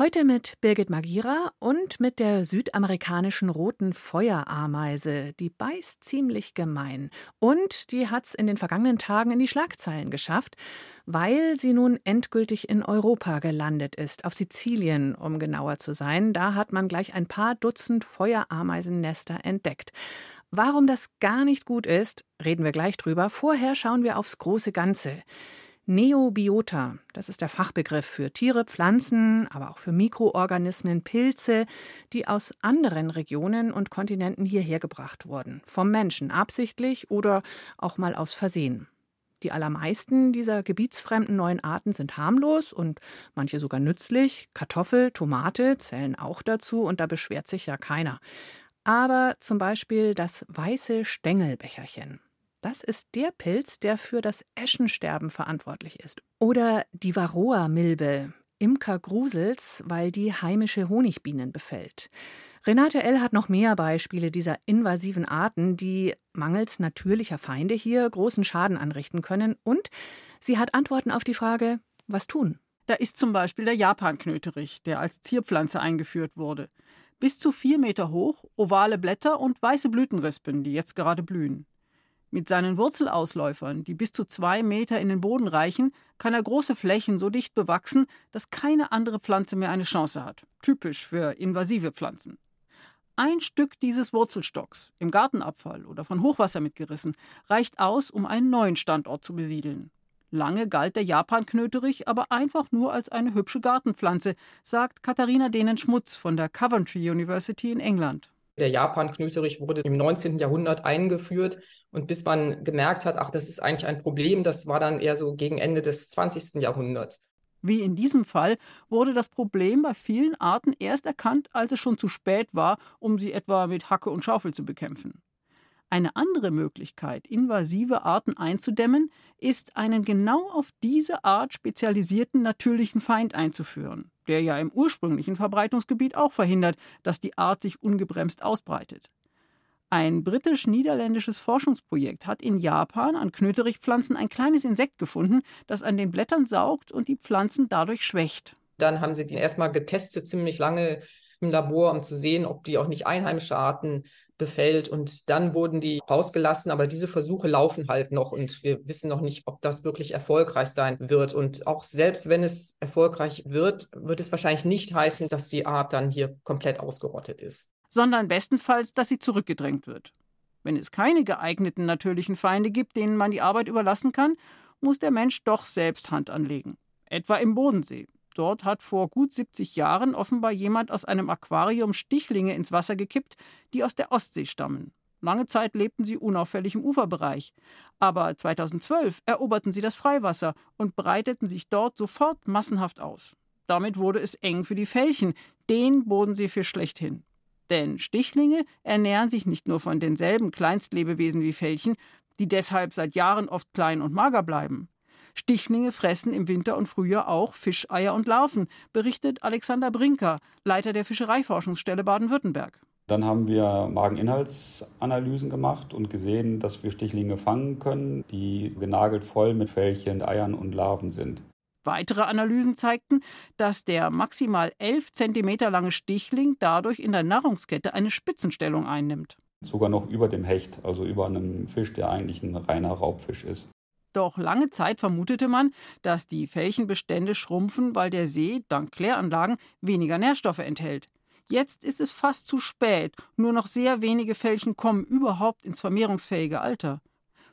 Heute mit Birgit Magira und mit der südamerikanischen roten Feuerameise. Die beißt ziemlich gemein. Und die hat's in den vergangenen Tagen in die Schlagzeilen geschafft, weil sie nun endgültig in Europa gelandet ist, auf Sizilien, um genauer zu sein. Da hat man gleich ein paar Dutzend Feuerameisennester entdeckt. Warum das gar nicht gut ist, reden wir gleich drüber. Vorher schauen wir aufs große Ganze. Neobiota, das ist der Fachbegriff für Tiere, Pflanzen, aber auch für Mikroorganismen, Pilze, die aus anderen Regionen und Kontinenten hierher gebracht wurden. Vom Menschen absichtlich oder auch mal aus Versehen. Die allermeisten dieser gebietsfremden neuen Arten sind harmlos und manche sogar nützlich. Kartoffel, Tomate zählen auch dazu und da beschwert sich ja keiner. Aber zum Beispiel das weiße Stängelbecherchen. Das ist der Pilz, der für das Eschensterben verantwortlich ist. Oder die Varroa-Milbe, Imker Grusels, weil die heimische Honigbienen befällt. Renate L. hat noch mehr Beispiele dieser invasiven Arten, die mangels natürlicher Feinde hier großen Schaden anrichten können. Und sie hat Antworten auf die Frage, was tun? Da ist zum Beispiel der Japanknöterich, der als Zierpflanze eingeführt wurde. Bis zu vier Meter hoch, ovale Blätter und weiße Blütenrispen, die jetzt gerade blühen. Mit seinen Wurzelausläufern, die bis zu zwei Meter in den Boden reichen, kann er große Flächen so dicht bewachsen, dass keine andere Pflanze mehr eine Chance hat. Typisch für invasive Pflanzen. Ein Stück dieses Wurzelstocks, im Gartenabfall oder von Hochwasser mitgerissen, reicht aus, um einen neuen Standort zu besiedeln. Lange galt der Japanknöterich aber einfach nur als eine hübsche Gartenpflanze, sagt Katharina Dehnen-Schmutz von der Coventry University in England. Der Japanknöterich wurde im 19. Jahrhundert eingeführt und bis man gemerkt hat, ach, das ist eigentlich ein Problem, das war dann eher so gegen Ende des 20. Jahrhunderts. Wie in diesem Fall wurde das Problem bei vielen Arten erst erkannt, als es schon zu spät war, um sie etwa mit Hacke und Schaufel zu bekämpfen. Eine andere Möglichkeit, invasive Arten einzudämmen, ist, einen genau auf diese Art spezialisierten natürlichen Feind einzuführen, der ja im ursprünglichen Verbreitungsgebiet auch verhindert, dass die Art sich ungebremst ausbreitet. Ein britisch-niederländisches Forschungsprojekt hat in Japan an Knöterichpflanzen ein kleines Insekt gefunden, das an den Blättern saugt und die Pflanzen dadurch schwächt. Dann haben sie die erstmal getestet, ziemlich lange im Labor, um zu sehen, ob die auch nicht einheimische Arten befällt. Und dann wurden die rausgelassen, aber diese Versuche laufen halt noch und wir wissen noch nicht, ob das wirklich erfolgreich sein wird. Und auch selbst wenn es erfolgreich wird, wird es wahrscheinlich nicht heißen, dass die Art dann hier komplett ausgerottet ist sondern bestenfalls, dass sie zurückgedrängt wird. Wenn es keine geeigneten natürlichen Feinde gibt, denen man die Arbeit überlassen kann, muss der Mensch doch selbst Hand anlegen. Etwa im Bodensee. Dort hat vor gut 70 Jahren offenbar jemand aus einem Aquarium Stichlinge ins Wasser gekippt, die aus der Ostsee stammen. Lange Zeit lebten sie unauffällig im Uferbereich. Aber 2012 eroberten sie das Freiwasser und breiteten sich dort sofort massenhaft aus. Damit wurde es eng für die Felchen, den Bodenseefisch schlechthin. Denn Stichlinge ernähren sich nicht nur von denselben Kleinstlebewesen wie Felchen, die deshalb seit Jahren oft klein und mager bleiben. Stichlinge fressen im Winter und Frühjahr auch Fischeier und Larven, berichtet Alexander Brinker, Leiter der Fischereiforschungsstelle Baden-Württemberg. Dann haben wir Mageninhaltsanalysen gemacht und gesehen, dass wir Stichlinge fangen können, die genagelt voll mit Fellchen, Eiern und Larven sind. Weitere Analysen zeigten, dass der maximal 11 cm lange Stichling dadurch in der Nahrungskette eine Spitzenstellung einnimmt. Sogar noch über dem Hecht, also über einem Fisch, der eigentlich ein reiner Raubfisch ist. Doch lange Zeit vermutete man, dass die Felchenbestände schrumpfen, weil der See, dank Kläranlagen, weniger Nährstoffe enthält. Jetzt ist es fast zu spät. Nur noch sehr wenige Felchen kommen überhaupt ins vermehrungsfähige Alter.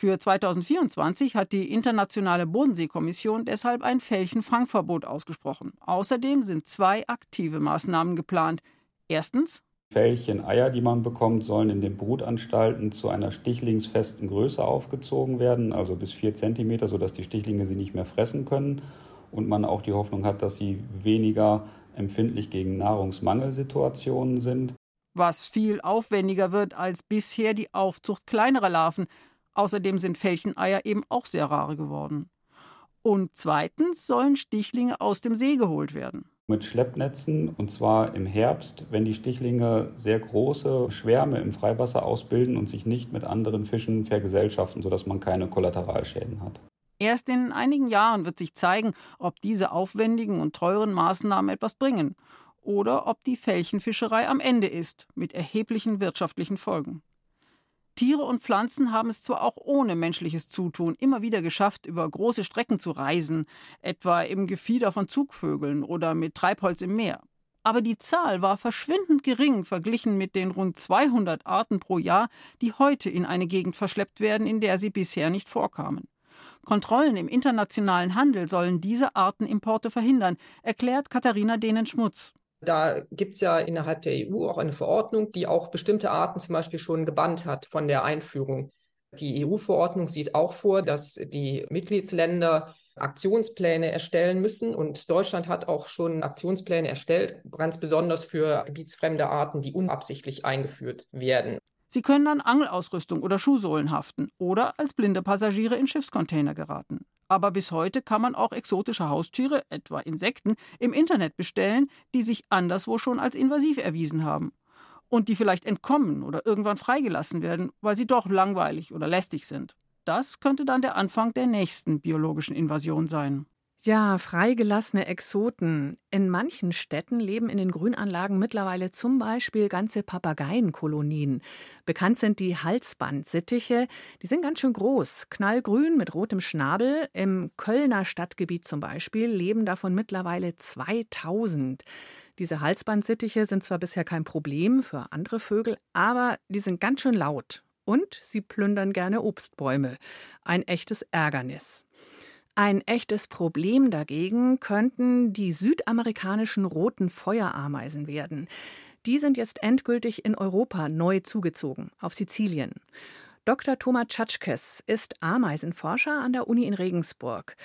Für 2024 hat die Internationale Bodenseekommission deshalb ein Fälchenfangverbot ausgesprochen. Außerdem sind zwei aktive Maßnahmen geplant. Erstens Fällchen, Eier, die man bekommt, sollen in den Brutanstalten zu einer stichlingsfesten Größe aufgezogen werden, also bis vier Zentimeter, sodass die Stichlinge sie nicht mehr fressen können und man auch die Hoffnung hat, dass sie weniger empfindlich gegen Nahrungsmangelsituationen sind. Was viel aufwendiger wird als bisher die Aufzucht kleinerer Larven. Außerdem sind Felcheneier eben auch sehr rare geworden. Und zweitens sollen Stichlinge aus dem See geholt werden. mit Schleppnetzen und zwar im Herbst, wenn die Stichlinge sehr große Schwärme im Freiwasser ausbilden und sich nicht mit anderen Fischen vergesellschaften, sodass man keine Kollateralschäden hat. Erst in einigen Jahren wird sich zeigen, ob diese aufwendigen und teuren Maßnahmen etwas bringen oder ob die Fällchenfischerei am Ende ist, mit erheblichen wirtschaftlichen Folgen. Tiere und Pflanzen haben es zwar auch ohne menschliches Zutun immer wieder geschafft, über große Strecken zu reisen, etwa im Gefieder von Zugvögeln oder mit Treibholz im Meer. Aber die Zahl war verschwindend gering verglichen mit den rund 200 Arten pro Jahr, die heute in eine Gegend verschleppt werden, in der sie bisher nicht vorkamen. Kontrollen im internationalen Handel sollen diese Artenimporte verhindern, erklärt Katharina Dehnen-Schmutz. Da gibt es ja innerhalb der EU auch eine Verordnung, die auch bestimmte Arten zum Beispiel schon gebannt hat von der Einführung. Die EU-Verordnung sieht auch vor, dass die Mitgliedsländer Aktionspläne erstellen müssen. Und Deutschland hat auch schon Aktionspläne erstellt, ganz besonders für gebietsfremde Arten, die unabsichtlich eingeführt werden. Sie können an Angelausrüstung oder Schuhsohlen haften oder als blinde Passagiere in Schiffscontainer geraten. Aber bis heute kann man auch exotische Haustiere, etwa Insekten, im Internet bestellen, die sich anderswo schon als invasiv erwiesen haben. Und die vielleicht entkommen oder irgendwann freigelassen werden, weil sie doch langweilig oder lästig sind. Das könnte dann der Anfang der nächsten biologischen Invasion sein. Ja, freigelassene Exoten. In manchen Städten leben in den Grünanlagen mittlerweile zum Beispiel ganze Papageienkolonien. Bekannt sind die Halsbandsittiche. Die sind ganz schön groß, knallgrün mit rotem Schnabel. Im Kölner Stadtgebiet zum Beispiel leben davon mittlerweile 2000. Diese Halsbandsittiche sind zwar bisher kein Problem für andere Vögel, aber die sind ganz schön laut. Und sie plündern gerne Obstbäume. Ein echtes Ärgernis. Ein echtes Problem dagegen könnten die südamerikanischen roten Feuerameisen werden. Die sind jetzt endgültig in Europa neu zugezogen, auf Sizilien. Dr. Thomas Tschatschkes ist Ameisenforscher an der Uni in Regensburg.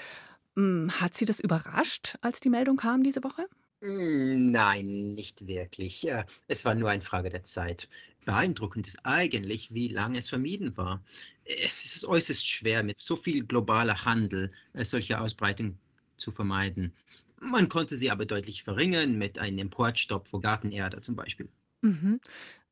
Hm, hat Sie das überrascht, als die Meldung kam diese Woche? Hm, nein, nicht wirklich. Es war nur eine Frage der Zeit. Beeindruckend ist eigentlich, wie lange es vermieden war. Es ist äußerst schwer, mit so viel globaler Handel eine solche Ausbreitung zu vermeiden. Man konnte sie aber deutlich verringern mit einem Importstopp für Gartenerde zum Beispiel. Mhm.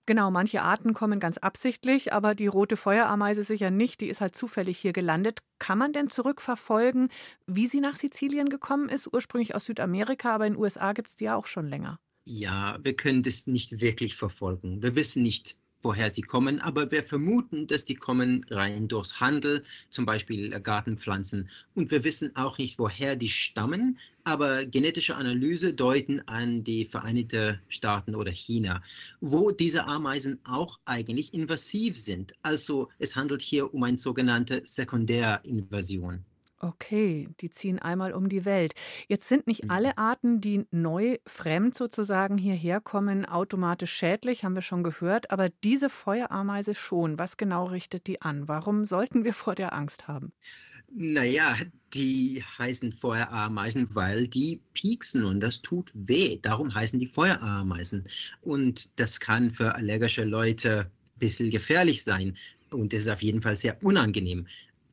Genau, manche Arten kommen ganz absichtlich, aber die rote Feuerameise sicher nicht, die ist halt zufällig hier gelandet. Kann man denn zurückverfolgen, wie sie nach Sizilien gekommen ist? Ursprünglich aus Südamerika, aber in den USA gibt es die ja auch schon länger. Ja, wir können das nicht wirklich verfolgen. Wir wissen nicht, woher sie kommen, aber wir vermuten, dass die kommen rein durchs Handel, zum Beispiel äh, Gartenpflanzen. Und wir wissen auch nicht, woher die stammen, aber genetische Analyse deuten an die Vereinigten Staaten oder China, wo diese Ameisen auch eigentlich invasiv sind. Also es handelt hier um eine sogenannte Sekundärinvasion. Okay, die ziehen einmal um die Welt. Jetzt sind nicht mhm. alle Arten, die neu fremd sozusagen hierher kommen, automatisch schädlich, haben wir schon gehört, aber diese Feuerameise schon. Was genau richtet die an? Warum sollten wir vor der Angst haben? Naja, die heißen Feuerameisen, weil die pieksen und das tut weh. Darum heißen die Feuerameisen. Und das kann für allergische Leute ein bisschen gefährlich sein. Und es ist auf jeden Fall sehr unangenehm.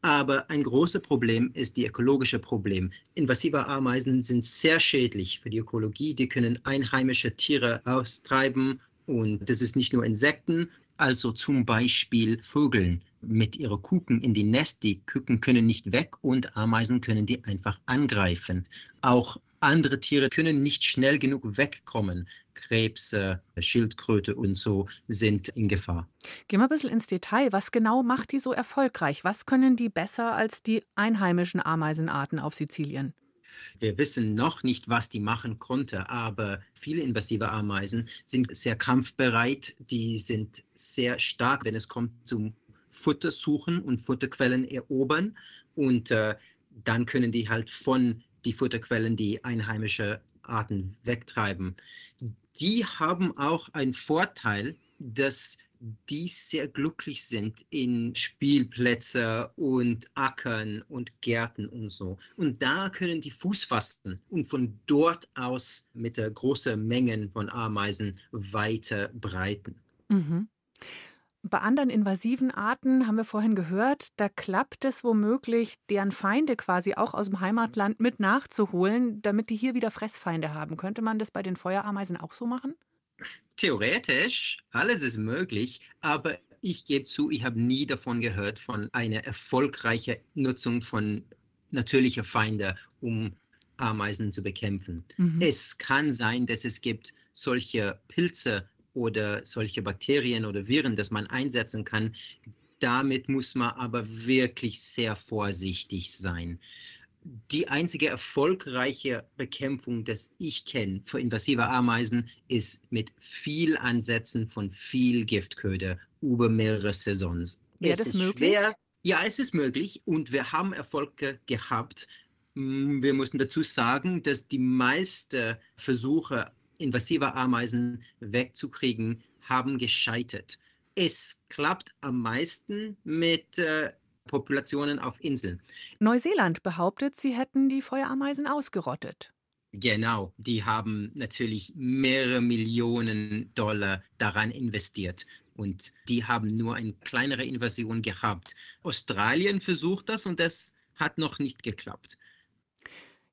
Aber ein großes Problem ist die ökologische Problem. Invasive Ameisen sind sehr schädlich für die Ökologie. Die können einheimische Tiere austreiben und das ist nicht nur Insekten, also zum Beispiel Vögeln mit ihren Kuken in die Nest. Die Küken können nicht weg und Ameisen können die einfach angreifen. Auch andere Tiere können nicht schnell genug wegkommen. Krebse, Schildkröte und so sind in Gefahr. Gehen wir ein bisschen ins Detail. Was genau macht die so erfolgreich? Was können die besser als die einheimischen Ameisenarten auf Sizilien? Wir wissen noch nicht, was die machen konnte, aber viele invasive Ameisen sind sehr kampfbereit, die sind sehr stark, wenn es kommt zum Futter suchen und Futterquellen erobern und äh, dann können die halt von die Futterquellen, die einheimische Arten wegtreiben. Die haben auch einen Vorteil, dass die sehr glücklich sind in Spielplätze und Ackern und Gärten und so. Und da können die Fuß fassen und von dort aus mit großen Mengen von Ameisen weiter breiten. Mhm. Bei anderen invasiven Arten haben wir vorhin gehört, da klappt es womöglich, deren Feinde quasi auch aus dem Heimatland mit nachzuholen, damit die hier wieder Fressfeinde haben. Könnte man das bei den Feuerameisen auch so machen? Theoretisch, alles ist möglich, aber ich gebe zu, ich habe nie davon gehört, von einer erfolgreichen Nutzung von natürlicher Feinde, um Ameisen zu bekämpfen. Mhm. Es kann sein, dass es gibt solche Pilze oder solche Bakterien oder Viren, dass man einsetzen kann. Damit muss man aber wirklich sehr vorsichtig sein. Die einzige erfolgreiche Bekämpfung, das ich kenne für invasive Ameisen, ist mit viel Ansätzen von viel Giftköder über mehrere Saisons. Wäre das möglich? Schwer. Ja, es ist möglich und wir haben Erfolge gehabt. Mm, wir müssen dazu sagen, dass die meisten Versuche, invasive Ameisen wegzukriegen, haben gescheitert. Es klappt am meisten mit äh, Populationen auf Inseln. Neuseeland behauptet, sie hätten die Feuerameisen ausgerottet. Genau, die haben natürlich mehrere Millionen Dollar daran investiert und die haben nur eine kleinere Invasion gehabt. Australien versucht das und das hat noch nicht geklappt.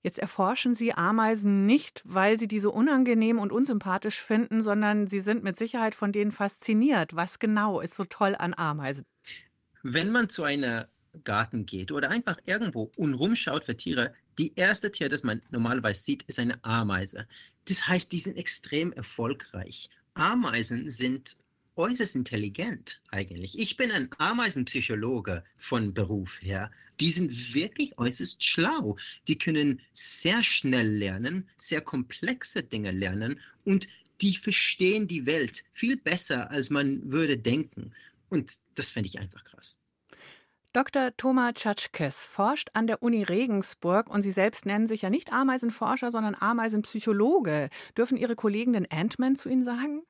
Jetzt erforschen Sie Ameisen nicht, weil Sie die so unangenehm und unsympathisch finden, sondern Sie sind mit Sicherheit von denen fasziniert. Was genau ist so toll an Ameisen? Wenn man zu einer Garten geht oder einfach irgendwo und rumschaut für Tiere, die erste Tier, das man normalerweise sieht, ist eine Ameise. Das heißt, die sind extrem erfolgreich. Ameisen sind äußerst intelligent eigentlich. Ich bin ein Ameisenpsychologe von Beruf her. Die sind wirklich äußerst schlau. Die können sehr schnell lernen, sehr komplexe Dinge lernen und die verstehen die Welt viel besser, als man würde denken. Und das finde ich einfach krass. Dr. Thomas Tschatschkes forscht an der Uni Regensburg und Sie selbst nennen sich ja nicht Ameisenforscher, sondern Ameisenpsychologe. Dürfen Ihre Kollegen den Ant-Man zu Ihnen sagen?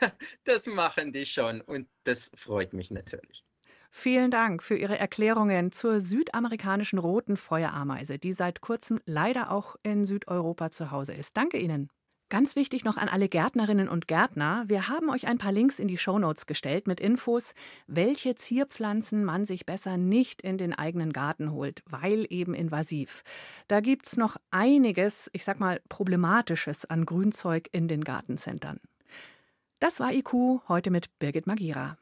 Das machen die schon und das freut mich natürlich. Vielen Dank für Ihre Erklärungen zur südamerikanischen roten Feuerameise, die seit kurzem leider auch in Südeuropa zu Hause ist. Danke Ihnen. Ganz wichtig noch an alle Gärtnerinnen und Gärtner. Wir haben euch ein paar Links in die Shownotes gestellt mit Infos, welche Zierpflanzen man sich besser nicht in den eigenen Garten holt, weil eben invasiv. Da gibt's noch einiges, ich sag mal, problematisches an Grünzeug in den Gartencentern. Das war IQ heute mit Birgit Magira.